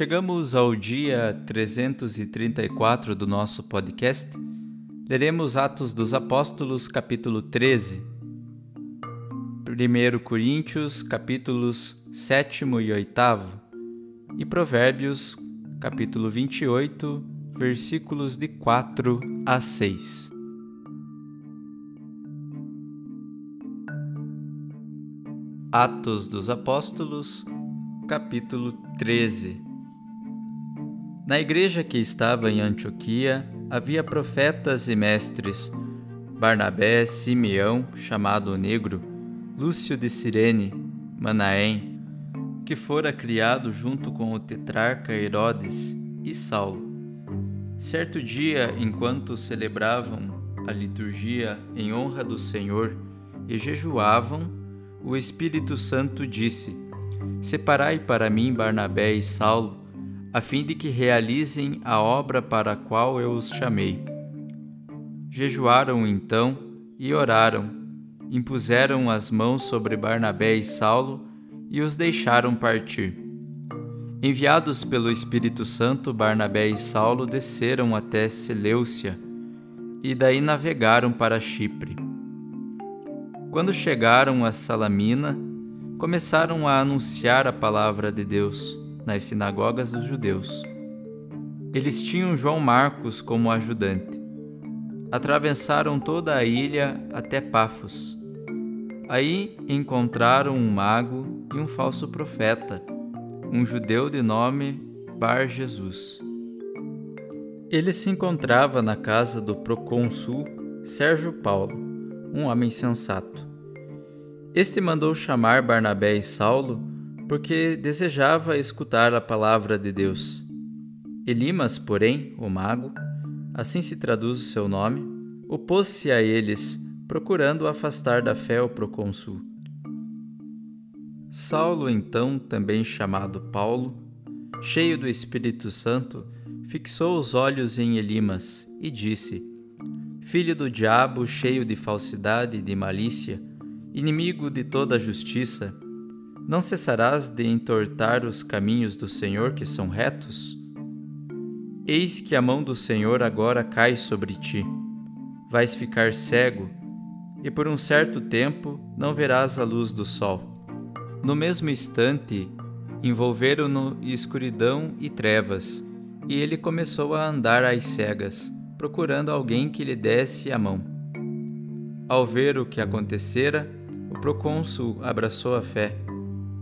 Chegamos ao dia 334 do nosso podcast. Leremos Atos dos Apóstolos, capítulo 13, 1 Coríntios, capítulos 7 e 8 e Provérbios, capítulo 28, versículos de 4 a 6. Atos dos Apóstolos, capítulo 13 na igreja que estava em Antioquia havia profetas e mestres: Barnabé, Simeão, chamado Negro, Lúcio de Cirene, Manaém, que fora criado junto com o tetrarca Herodes, e Saulo. Certo dia, enquanto celebravam a liturgia em honra do Senhor e jejuavam, o Espírito Santo disse: Separai para mim Barnabé e Saulo a fim de que realizem a obra para a qual eu os chamei. Jejuaram então e oraram, impuseram as mãos sobre Barnabé e Saulo e os deixaram partir. Enviados pelo Espírito Santo, Barnabé e Saulo desceram até Seleucia e daí navegaram para Chipre. Quando chegaram a Salamina, começaram a anunciar a palavra de Deus nas sinagogas dos judeus. Eles tinham João Marcos como ajudante. Atravessaram toda a ilha até Pafos. Aí encontraram um mago e um falso profeta, um judeu de nome Bar Jesus. Ele se encontrava na casa do procônsul Sérgio Paulo, um homem sensato. Este mandou chamar Barnabé e Saulo porque desejava escutar a palavra de Deus. Elimas, porém, o mago, assim se traduz o seu nome, opôs-se a eles, procurando afastar da fé o procônsul. Saulo, então, também chamado Paulo, cheio do Espírito Santo, fixou os olhos em Elimas e disse: Filho do diabo, cheio de falsidade e de malícia, inimigo de toda a justiça, não cessarás de entortar os caminhos do Senhor que são retos? Eis que a mão do Senhor agora cai sobre ti. Vais ficar cego e por um certo tempo não verás a luz do sol. No mesmo instante, envolveram-no escuridão e trevas, e ele começou a andar às cegas, procurando alguém que lhe desse a mão. Ao ver o que acontecera, o procônsul abraçou a fé,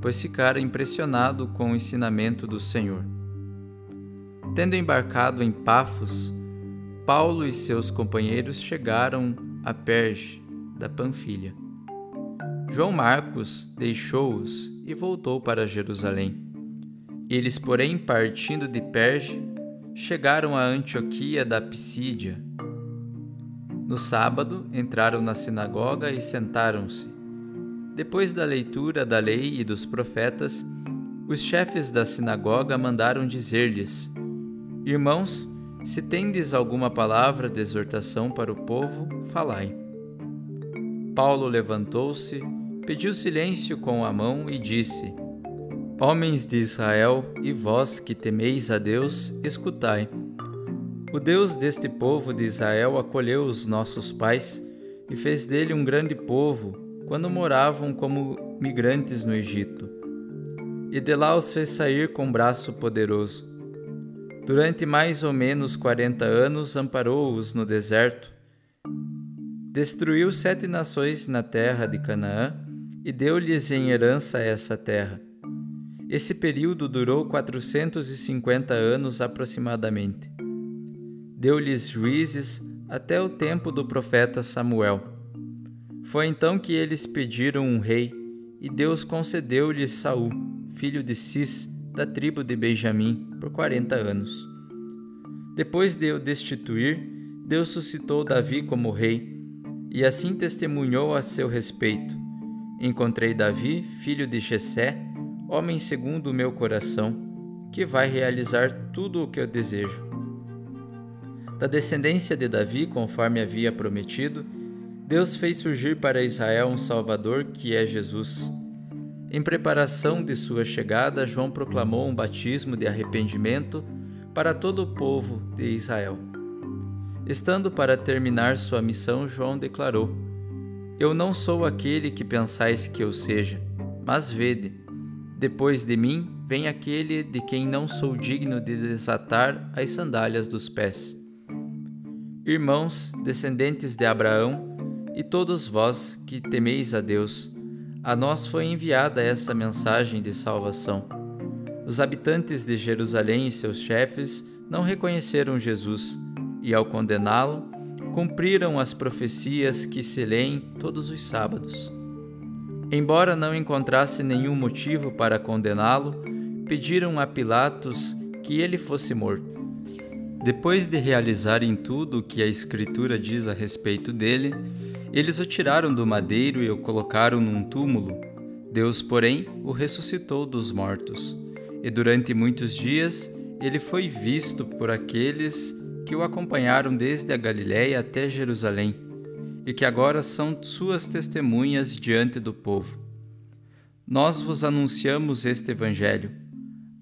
pois ficara impressionado com o ensinamento do Senhor. Tendo embarcado em Pafos, Paulo e seus companheiros chegaram a Perge, da Panfilha. João Marcos deixou-os e voltou para Jerusalém. Eles, porém, partindo de Perge, chegaram a Antioquia da Pisídia. No sábado, entraram na sinagoga e sentaram-se. Depois da leitura da lei e dos profetas, os chefes da sinagoga mandaram dizer-lhes: Irmãos, se tendes alguma palavra de exortação para o povo, falai. Paulo levantou-se, pediu silêncio com a mão e disse: Homens de Israel e vós que temeis a Deus, escutai. O Deus deste povo de Israel acolheu os nossos pais e fez dele um grande povo quando moravam como migrantes no Egito. E de lá os fez sair com braço poderoso. Durante mais ou menos quarenta anos amparou-os no deserto destruiu sete nações na terra de Canaã e deu-lhes em herança essa terra. Esse período durou 450 anos aproximadamente. Deu-lhes juízes até o tempo do profeta Samuel. Foi então que eles pediram um rei, e Deus concedeu-lhes Saul, filho de Cis, da tribo de Benjamim, por quarenta anos. Depois de o destituir, Deus suscitou Davi como rei e assim testemunhou a seu respeito: Encontrei Davi, filho de Jessé, homem segundo o meu coração, que vai realizar tudo o que eu desejo. Da descendência de Davi, conforme havia prometido, Deus fez surgir para Israel um Salvador que é Jesus. Em preparação de sua chegada, João proclamou um batismo de arrependimento para todo o povo de Israel. Estando para terminar sua missão, João declarou: Eu não sou aquele que pensais que eu seja, mas vede, depois de mim vem aquele de quem não sou digno de desatar as sandálias dos pés. Irmãos, descendentes de Abraão, e todos vós que temeis a Deus, a nós foi enviada essa mensagem de salvação. Os habitantes de Jerusalém e seus chefes não reconheceram Jesus e, ao condená-lo, cumpriram as profecias que se leem todos os sábados. Embora não encontrasse nenhum motivo para condená-lo, pediram a Pilatos que ele fosse morto. Depois de realizarem tudo o que a Escritura diz a respeito dele, eles o tiraram do madeiro e o colocaram num túmulo. Deus, porém, o ressuscitou dos mortos. E durante muitos dias ele foi visto por aqueles que o acompanharam desde a Galiléia até Jerusalém e que agora são suas testemunhas diante do povo. Nós vos anunciamos este Evangelho.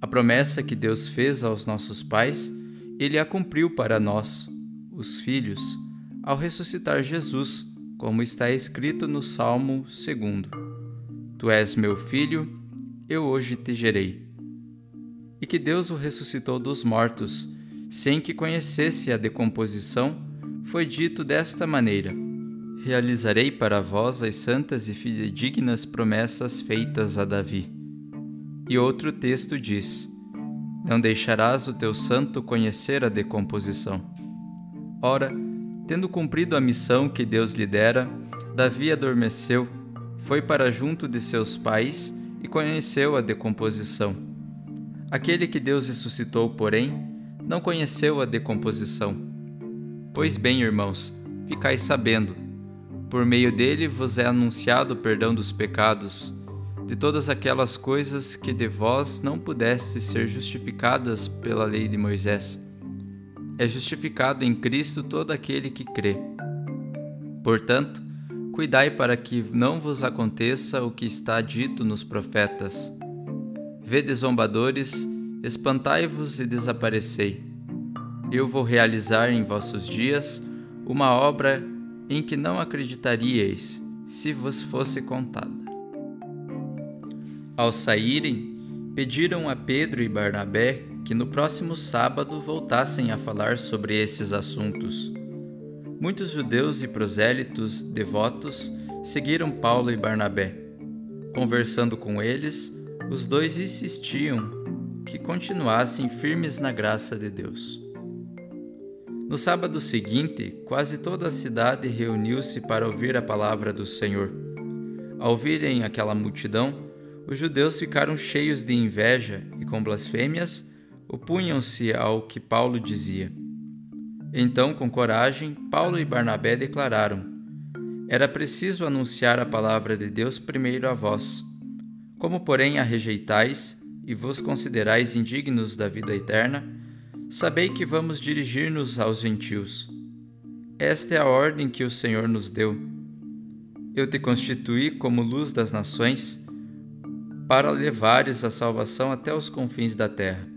A promessa que Deus fez aos nossos pais, ele a cumpriu para nós, os filhos, ao ressuscitar Jesus, como está escrito no Salmo 2. Tu és meu filho, eu hoje te gerei. E que Deus o ressuscitou dos mortos, sem que conhecesse a decomposição, foi dito desta maneira: Realizarei para vós as santas e fidedignas promessas feitas a Davi. E outro texto diz: Não deixarás o teu santo conhecer a decomposição. Ora, tendo cumprido a missão que Deus lhe dera, Davi adormeceu, foi para junto de seus pais e conheceu a decomposição. Aquele que Deus ressuscitou, porém, não conheceu a decomposição. Pois bem, irmãos, ficai sabendo, por meio dele vos é anunciado o perdão dos pecados, de todas aquelas coisas que de vós não pudestes ser justificadas pela lei de Moisés. É justificado em Cristo todo aquele que crê. Portanto, cuidai para que não vos aconteça o que está dito nos profetas. Vede zombadores, espantai-vos e desaparecei. Eu vou realizar em vossos dias uma obra em que não acreditaríeis se vos fosse contada. Ao saírem, pediram a Pedro e Barnabé que no próximo sábado voltassem a falar sobre esses assuntos. Muitos judeus e prosélitos devotos seguiram Paulo e Barnabé. Conversando com eles, os dois insistiam que continuassem firmes na graça de Deus. No sábado seguinte, quase toda a cidade reuniu-se para ouvir a palavra do Senhor. Ao ouvirem aquela multidão, os judeus ficaram cheios de inveja e, com blasfêmias, opunham-se ao que Paulo dizia. Então, com coragem, Paulo e Barnabé declararam: Era preciso anunciar a palavra de Deus primeiro a vós. Como, porém, a rejeitais e vos considerais indignos da vida eterna, sabei que vamos dirigir-nos aos gentios. Esta é a ordem que o Senhor nos deu. Eu te constituí como luz das nações, para levares a salvação até os confins da terra.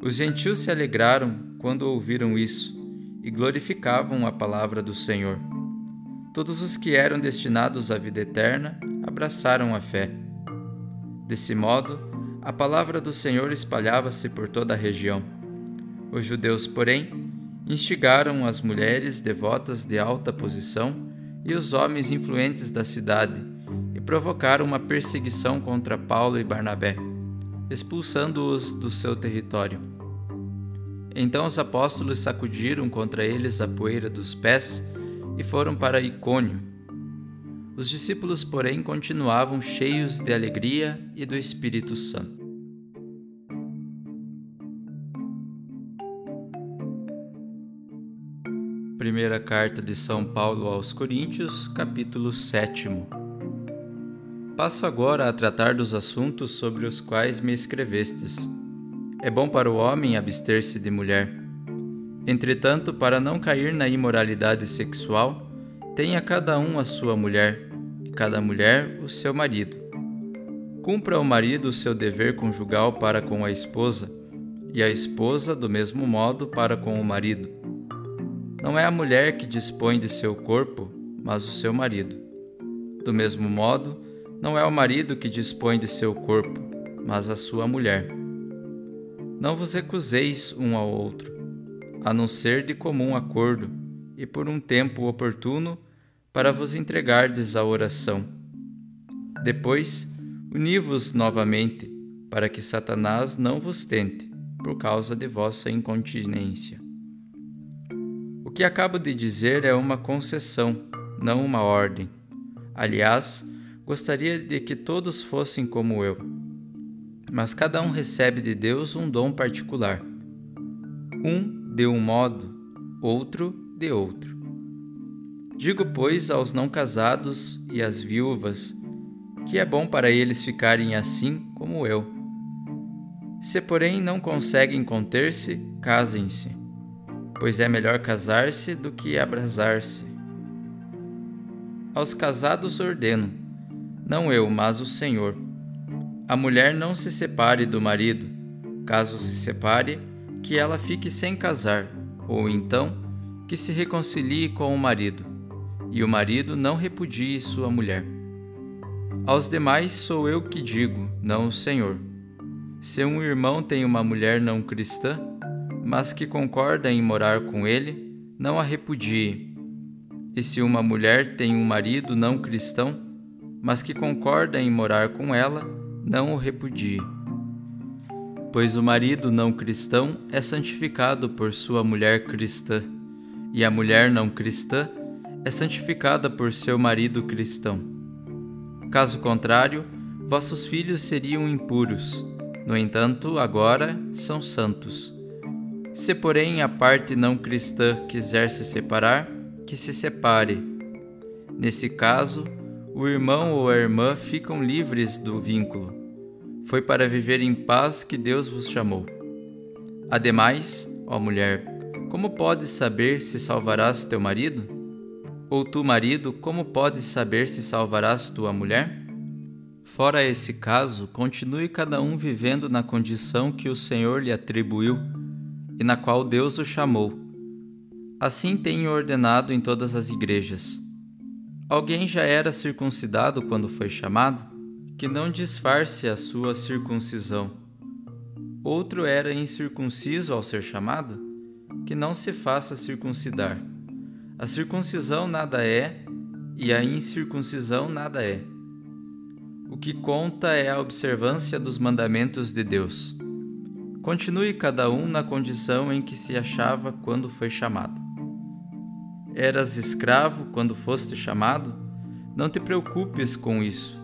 Os gentios se alegraram quando ouviram isso e glorificavam a palavra do Senhor. Todos os que eram destinados à vida eterna abraçaram a fé. Desse modo, a palavra do Senhor espalhava-se por toda a região. Os judeus, porém, instigaram as mulheres devotas de alta posição e os homens influentes da cidade e provocaram uma perseguição contra Paulo e Barnabé, expulsando-os do seu território. Então os apóstolos sacudiram contra eles a poeira dos pés e foram para Icônio. Os discípulos, porém, continuavam cheios de alegria e do Espírito Santo. Primeira carta de São Paulo aos Coríntios, capítulo 7. Passo agora a tratar dos assuntos sobre os quais me escrevestes. É bom para o homem abster-se de mulher. Entretanto, para não cair na imoralidade sexual, tenha cada um a sua mulher, e cada mulher o seu marido. Cumpra o marido o seu dever conjugal para com a esposa, e a esposa do mesmo modo para com o marido não é a mulher que dispõe de seu corpo, mas o seu marido. Do mesmo modo, não é o marido que dispõe de seu corpo, mas a sua mulher. Não vos recuseis um ao outro, a não ser de comum acordo e por um tempo oportuno para vos entregardes à oração. Depois, uni-vos novamente, para que Satanás não vos tente, por causa de vossa incontinência que acabo de dizer é uma concessão, não uma ordem. Aliás, gostaria de que todos fossem como eu. Mas cada um recebe de Deus um dom particular. Um de um modo, outro de outro. Digo, pois, aos não casados e às viúvas, que é bom para eles ficarem assim como eu. Se, porém, não conseguem conter-se, casem-se pois é melhor casar-se do que abrasar-se. Aos casados ordeno, não eu, mas o Senhor. A mulher não se separe do marido, caso se separe, que ela fique sem casar, ou então que se reconcilie com o marido, e o marido não repudie sua mulher. Aos demais sou eu que digo, não o Senhor. Se um irmão tem uma mulher não cristã, mas que concorda em morar com ele, não a repudie. E se uma mulher tem um marido não cristão, mas que concorda em morar com ela, não o repudie. Pois o marido não cristão é santificado por sua mulher cristã, e a mulher não cristã é santificada por seu marido cristão. Caso contrário, vossos filhos seriam impuros, no entanto, agora são santos. Se, porém, a parte não cristã quiser se separar, que se separe. Nesse caso, o irmão ou a irmã ficam livres do vínculo. Foi para viver em paz que Deus vos chamou. Ademais, ó mulher, como podes saber se salvarás teu marido? Ou tu, marido, como podes saber se salvarás tua mulher? Fora esse caso, continue cada um vivendo na condição que o Senhor lhe atribuiu e na qual Deus o chamou. Assim tenho ordenado em todas as igrejas. Alguém já era circuncidado quando foi chamado? Que não disfarce a sua circuncisão. Outro era incircunciso ao ser chamado? Que não se faça circuncidar. A circuncisão nada é e a incircuncisão nada é. O que conta é a observância dos mandamentos de Deus. Continue cada um na condição em que se achava quando foi chamado. Eras escravo quando foste chamado? Não te preocupes com isso.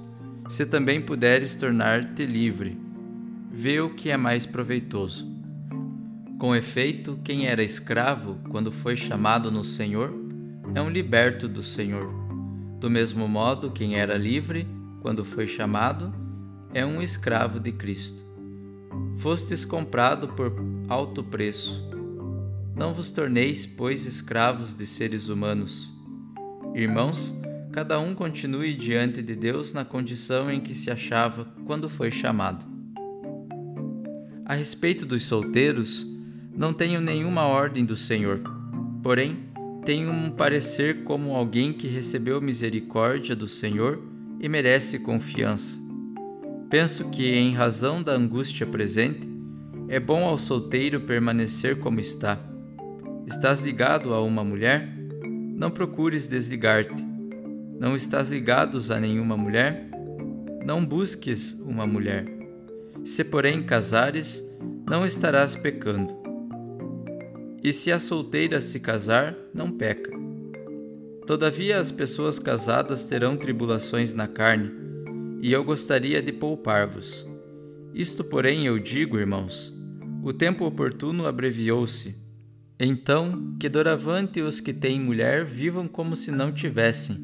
Se também puderes tornar-te livre, vê o que é mais proveitoso. Com efeito, quem era escravo quando foi chamado no Senhor é um liberto do Senhor. Do mesmo modo, quem era livre quando foi chamado é um escravo de Cristo. Fostes comprado por alto preço. Não vos torneis, pois, escravos de seres humanos. Irmãos, cada um continue diante de Deus na condição em que se achava quando foi chamado. A respeito dos solteiros, não tenho nenhuma ordem do Senhor, porém, tenho um parecer como alguém que recebeu misericórdia do Senhor e merece confiança. Penso que, em razão da angústia presente, é bom ao solteiro permanecer como está. Estás ligado a uma mulher? Não procures desligar-te. Não estás ligado a nenhuma mulher? Não busques uma mulher. Se, porém, casares, não estarás pecando. E se a solteira se casar, não peca. Todavia, as pessoas casadas terão tribulações na carne e eu gostaria de poupar-vos. Isto, porém, eu digo, irmãos: o tempo oportuno abreviou-se. Então, que doravante os que têm mulher vivam como se não tivessem,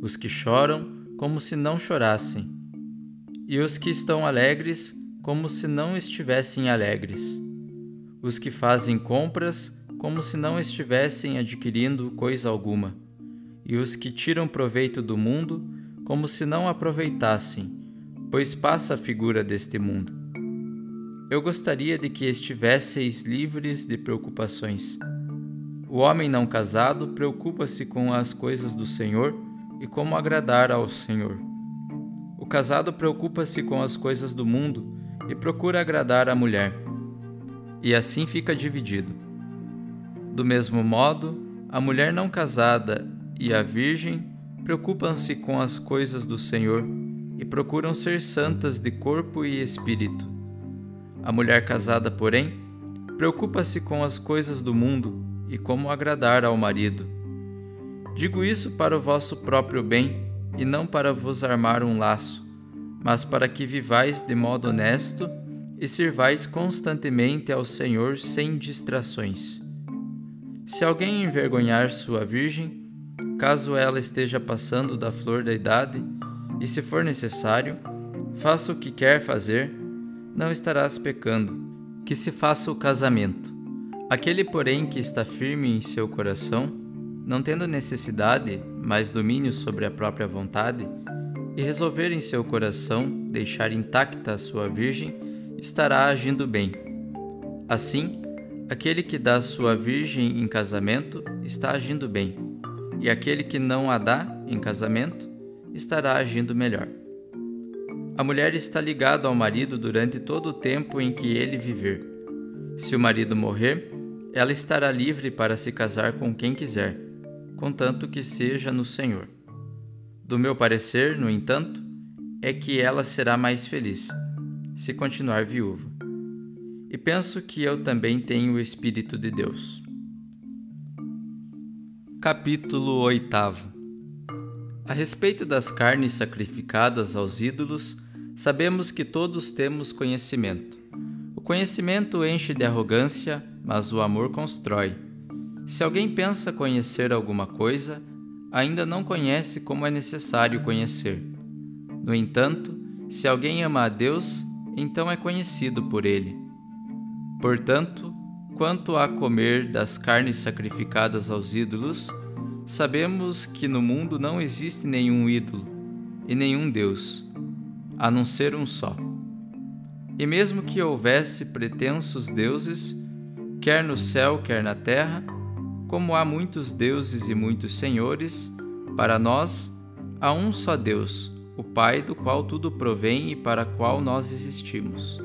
os que choram como se não chorassem, e os que estão alegres como se não estivessem alegres, os que fazem compras como se não estivessem adquirindo coisa alguma, e os que tiram proveito do mundo como se não aproveitassem, pois passa a figura deste mundo. Eu gostaria de que estivesseis livres de preocupações. O homem não casado preocupa-se com as coisas do Senhor e como agradar ao Senhor. O casado preocupa-se com as coisas do mundo e procura agradar a mulher. E assim fica dividido. Do mesmo modo, a mulher não casada e a virgem preocupam-se com as coisas do Senhor e procuram ser santas de corpo e espírito. A mulher casada, porém, preocupa-se com as coisas do mundo e como agradar ao marido. Digo isso para o vosso próprio bem e não para vos armar um laço, mas para que vivais de modo honesto e sirvais constantemente ao Senhor sem distrações. Se alguém envergonhar sua virgem, caso ela esteja passando da flor da idade, e se for necessário, faça o que quer fazer, não estarás pecando, que se faça o casamento. Aquele, porém, que está firme em seu coração, não tendo necessidade, mas domínio sobre a própria vontade, e resolver em seu coração deixar intacta a sua virgem, estará agindo bem. Assim, aquele que dá sua virgem em casamento está agindo bem e aquele que não a dá em casamento estará agindo melhor. A mulher está ligada ao marido durante todo o tempo em que ele viver. Se o marido morrer, ela estará livre para se casar com quem quiser, contanto que seja no Senhor. Do meu parecer, no entanto, é que ela será mais feliz, se continuar viúva. E penso que eu também tenho o Espírito de Deus. Capítulo 8 A respeito das carnes sacrificadas aos ídolos, sabemos que todos temos conhecimento. O conhecimento enche de arrogância, mas o amor constrói. Se alguém pensa conhecer alguma coisa, ainda não conhece como é necessário conhecer. No entanto, se alguém ama a Deus, então é conhecido por ele. Portanto, Quanto a comer das carnes sacrificadas aos ídolos, sabemos que no mundo não existe nenhum ídolo e nenhum Deus, a não ser um só. E mesmo que houvesse pretensos deuses, quer no céu, quer na terra, como há muitos deuses e muitos senhores, para nós há um só Deus, o Pai, do qual tudo provém e para qual nós existimos.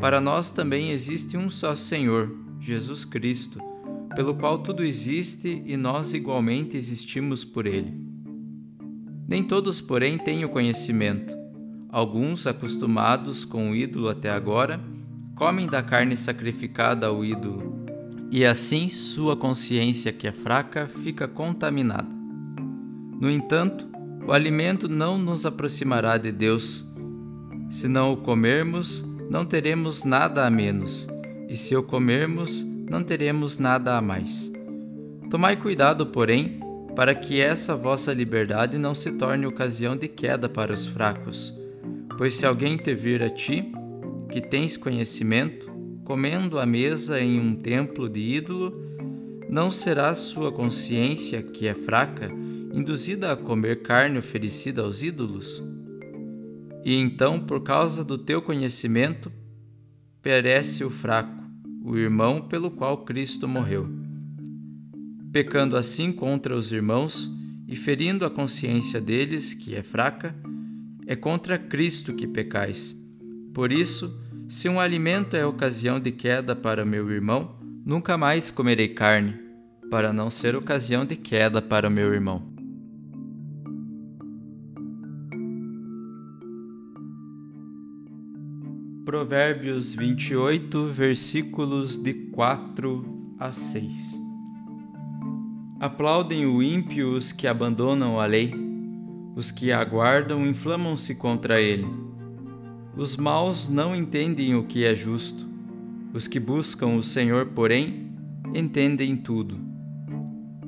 Para nós também existe um só Senhor, Jesus Cristo, pelo qual tudo existe e nós igualmente existimos por ele. Nem todos, porém, têm o conhecimento. Alguns, acostumados com o ídolo até agora, comem da carne sacrificada ao ídolo, e assim sua consciência, que é fraca, fica contaminada. No entanto, o alimento não nos aproximará de Deus. Se não o comermos, não teremos nada a menos, e se o comermos, não teremos nada a mais. Tomai cuidado, porém, para que essa vossa liberdade não se torne ocasião de queda para os fracos. Pois se alguém te vir a ti, que tens conhecimento, comendo à mesa em um templo de ídolo, não será sua consciência, que é fraca, induzida a comer carne oferecida aos ídolos? E então, por causa do teu conhecimento, perece o fraco, o irmão pelo qual Cristo morreu pecando assim contra os irmãos e ferindo a consciência deles, que é fraca, é contra Cristo que pecais. Por isso, se um alimento é ocasião de queda para meu irmão, nunca mais comerei carne, para não ser ocasião de queda para meu irmão. Provérbios 28, versículos de 4 a 6 Aplaudem o ímpio os que abandonam a lei, os que aguardam inflamam-se contra ele. Os maus não entendem o que é justo, os que buscam o Senhor, porém, entendem tudo.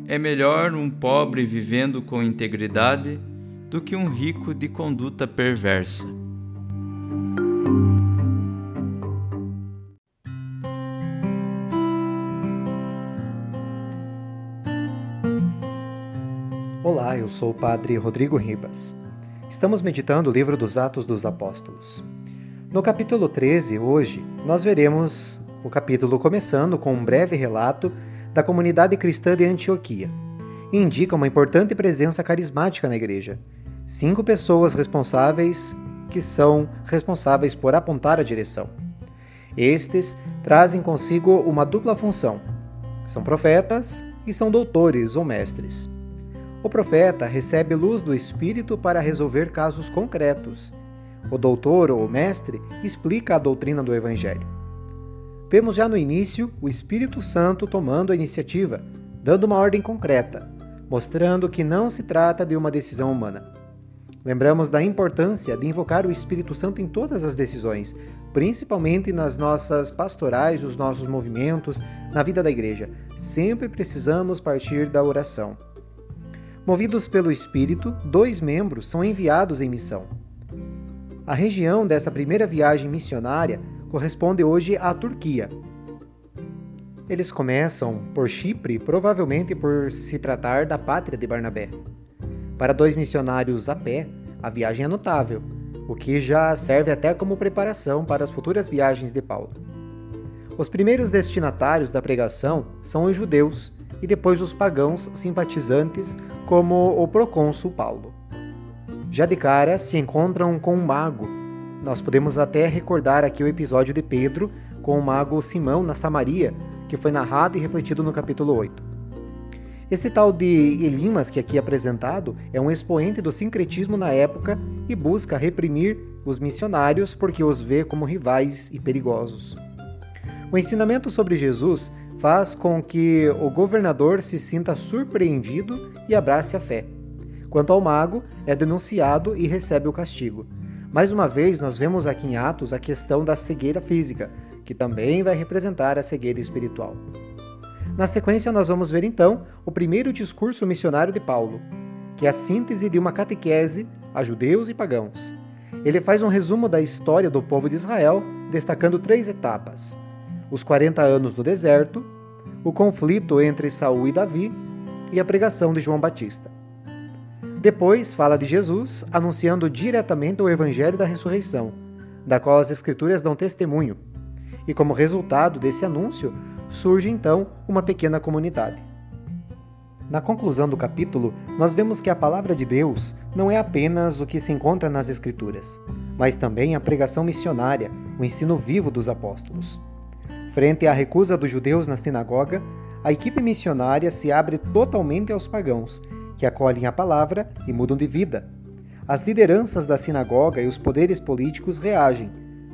É melhor um pobre vivendo com integridade do que um rico de conduta perversa. Eu sou o Padre Rodrigo Ribas. Estamos meditando o livro dos Atos dos Apóstolos. No capítulo 13, hoje, nós veremos o capítulo começando com um breve relato da comunidade cristã de Antioquia. E indica uma importante presença carismática na igreja. Cinco pessoas responsáveis que são responsáveis por apontar a direção. Estes trazem consigo uma dupla função: são profetas e são doutores ou mestres. O profeta recebe luz do Espírito para resolver casos concretos. O doutor ou mestre explica a doutrina do Evangelho. Vemos já no início o Espírito Santo tomando a iniciativa, dando uma ordem concreta, mostrando que não se trata de uma decisão humana. Lembramos da importância de invocar o Espírito Santo em todas as decisões, principalmente nas nossas pastorais, nos nossos movimentos, na vida da igreja. Sempre precisamos partir da oração. Movidos pelo Espírito, dois membros são enviados em missão. A região dessa primeira viagem missionária corresponde hoje à Turquia. Eles começam por Chipre, provavelmente por se tratar da pátria de Barnabé. Para dois missionários a pé, a viagem é notável, o que já serve até como preparação para as futuras viagens de Paulo. Os primeiros destinatários da pregação são os judeus e depois os pagãos simpatizantes, como o procônsul Paulo. Já de cara se encontram com um mago. Nós podemos até recordar aqui o episódio de Pedro com o mago Simão na Samaria, que foi narrado e refletido no capítulo 8. Esse tal de Elimas que aqui é apresentado é um expoente do sincretismo na época e busca reprimir os missionários porque os vê como rivais e perigosos. O ensinamento sobre Jesus faz com que o governador se sinta surpreendido e abrace a fé. Quanto ao mago, é denunciado e recebe o castigo. Mais uma vez, nós vemos aqui em Atos a questão da cegueira física, que também vai representar a cegueira espiritual. Na sequência, nós vamos ver então o primeiro discurso missionário de Paulo, que é a síntese de uma catequese a judeus e pagãos. Ele faz um resumo da história do povo de Israel, destacando três etapas: os 40 anos no deserto, o conflito entre Saul e Davi e a pregação de João Batista. Depois fala de Jesus anunciando diretamente o evangelho da ressurreição, da qual as escrituras dão testemunho. E como resultado desse anúncio, surge então uma pequena comunidade. Na conclusão do capítulo, nós vemos que a palavra de Deus não é apenas o que se encontra nas Escrituras, mas também a pregação missionária, o ensino vivo dos apóstolos. Frente à recusa dos judeus na sinagoga, a equipe missionária se abre totalmente aos pagãos, que acolhem a palavra e mudam de vida. As lideranças da sinagoga e os poderes políticos reagem,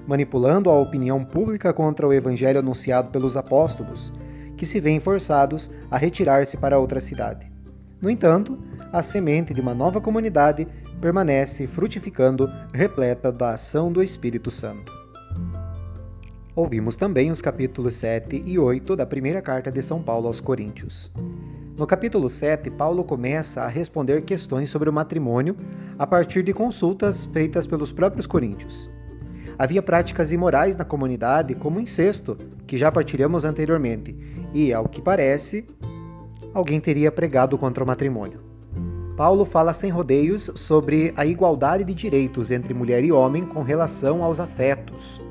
manipulando a opinião pública contra o evangelho anunciado pelos apóstolos, que se veem forçados a retirar-se para outra cidade. No entanto, a semente de uma nova comunidade permanece frutificando, repleta da ação do Espírito Santo. Ouvimos também os capítulos 7 e 8 da primeira carta de São Paulo aos Coríntios. No capítulo 7, Paulo começa a responder questões sobre o matrimônio a partir de consultas feitas pelos próprios coríntios. Havia práticas imorais na comunidade, como incesto, que já partilhamos anteriormente, e, ao que parece, alguém teria pregado contra o matrimônio. Paulo fala sem rodeios sobre a igualdade de direitos entre mulher e homem com relação aos afetos.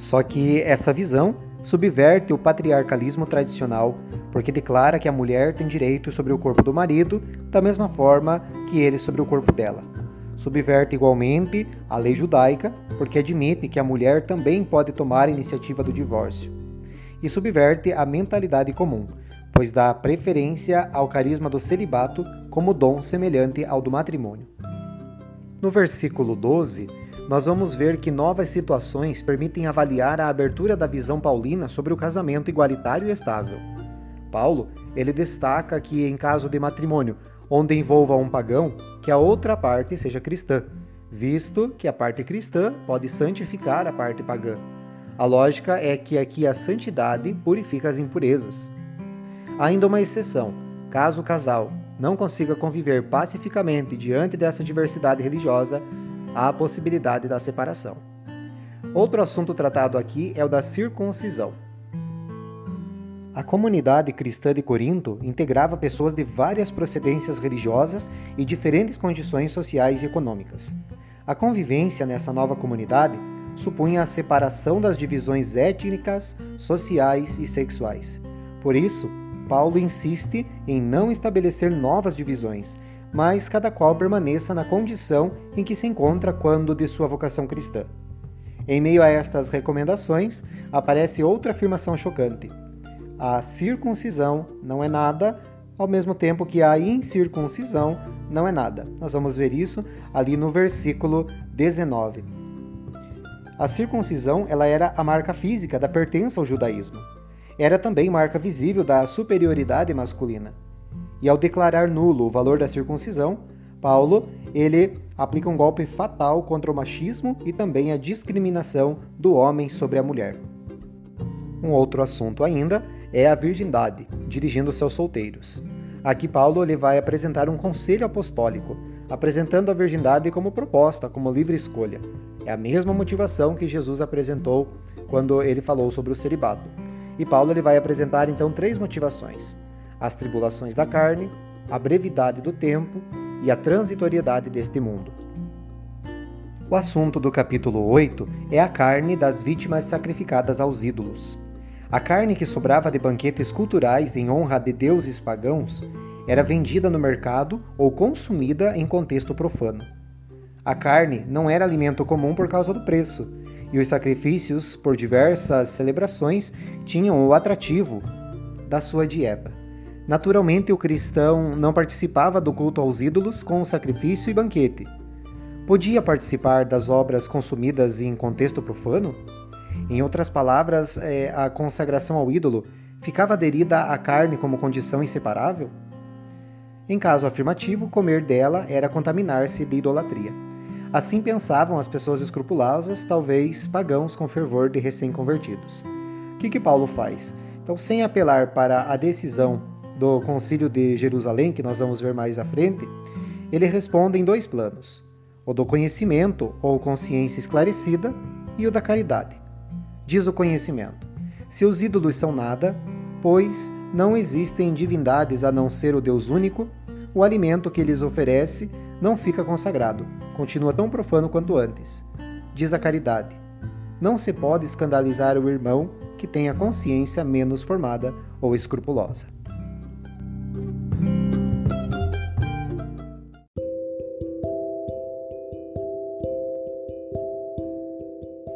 Só que essa visão subverte o patriarcalismo tradicional, porque declara que a mulher tem direito sobre o corpo do marido, da mesma forma que ele sobre o corpo dela. Subverte igualmente a lei judaica, porque admite que a mulher também pode tomar a iniciativa do divórcio. E subverte a mentalidade comum, pois dá preferência ao carisma do celibato como dom semelhante ao do matrimônio. No versículo 12, nós vamos ver que novas situações permitem avaliar a abertura da visão paulina sobre o casamento igualitário e estável. Paulo, ele destaca que em caso de matrimônio onde envolva um pagão, que a outra parte seja cristã, visto que a parte cristã pode santificar a parte pagã. A lógica é que aqui a santidade purifica as impurezas. Há ainda uma exceção, caso o casal não consiga conviver pacificamente diante dessa diversidade religiosa, a possibilidade da separação. Outro assunto tratado aqui é o da circuncisão. A comunidade cristã de Corinto integrava pessoas de várias procedências religiosas e diferentes condições sociais e econômicas. A convivência nessa nova comunidade supunha a separação das divisões étnicas, sociais e sexuais. Por isso, Paulo insiste em não estabelecer novas divisões mas cada qual permaneça na condição em que se encontra quando de sua vocação cristã. Em meio a estas recomendações, aparece outra afirmação chocante. A circuncisão não é nada, ao mesmo tempo que a incircuncisão não é nada. Nós vamos ver isso ali no versículo 19. A circuncisão ela era a marca física da pertença ao judaísmo. Era também marca visível da superioridade masculina. E ao declarar nulo o valor da circuncisão, Paulo ele aplica um golpe fatal contra o machismo e também a discriminação do homem sobre a mulher. Um outro assunto ainda é a virgindade, dirigindo seus solteiros. Aqui Paulo ele vai apresentar um conselho apostólico, apresentando a virgindade como proposta, como livre escolha. É a mesma motivação que Jesus apresentou quando ele falou sobre o celibato. E Paulo ele vai apresentar então três motivações: as tribulações da carne, a brevidade do tempo e a transitoriedade deste mundo. O assunto do capítulo 8 é a carne das vítimas sacrificadas aos ídolos. A carne que sobrava de banquetes culturais em honra de deuses pagãos era vendida no mercado ou consumida em contexto profano. A carne não era alimento comum por causa do preço, e os sacrifícios por diversas celebrações tinham o atrativo da sua dieta. Naturalmente, o cristão não participava do culto aos ídolos com o sacrifício e banquete. Podia participar das obras consumidas em contexto profano? Em outras palavras, é, a consagração ao ídolo ficava aderida à carne como condição inseparável? Em caso afirmativo, comer dela era contaminar-se de idolatria. Assim pensavam as pessoas escrupulosas, talvez pagãos com fervor de recém-convertidos. O que, que Paulo faz? Então, sem apelar para a decisão do Concílio de Jerusalém, que nós vamos ver mais à frente, ele responde em dois planos: o do conhecimento ou consciência esclarecida e o da caridade. Diz o conhecimento: se os ídolos são nada, pois não existem divindades a não ser o Deus único, o alimento que lhes oferece não fica consagrado, continua tão profano quanto antes. Diz a caridade: não se pode escandalizar o irmão que tem a consciência menos formada ou escrupulosa.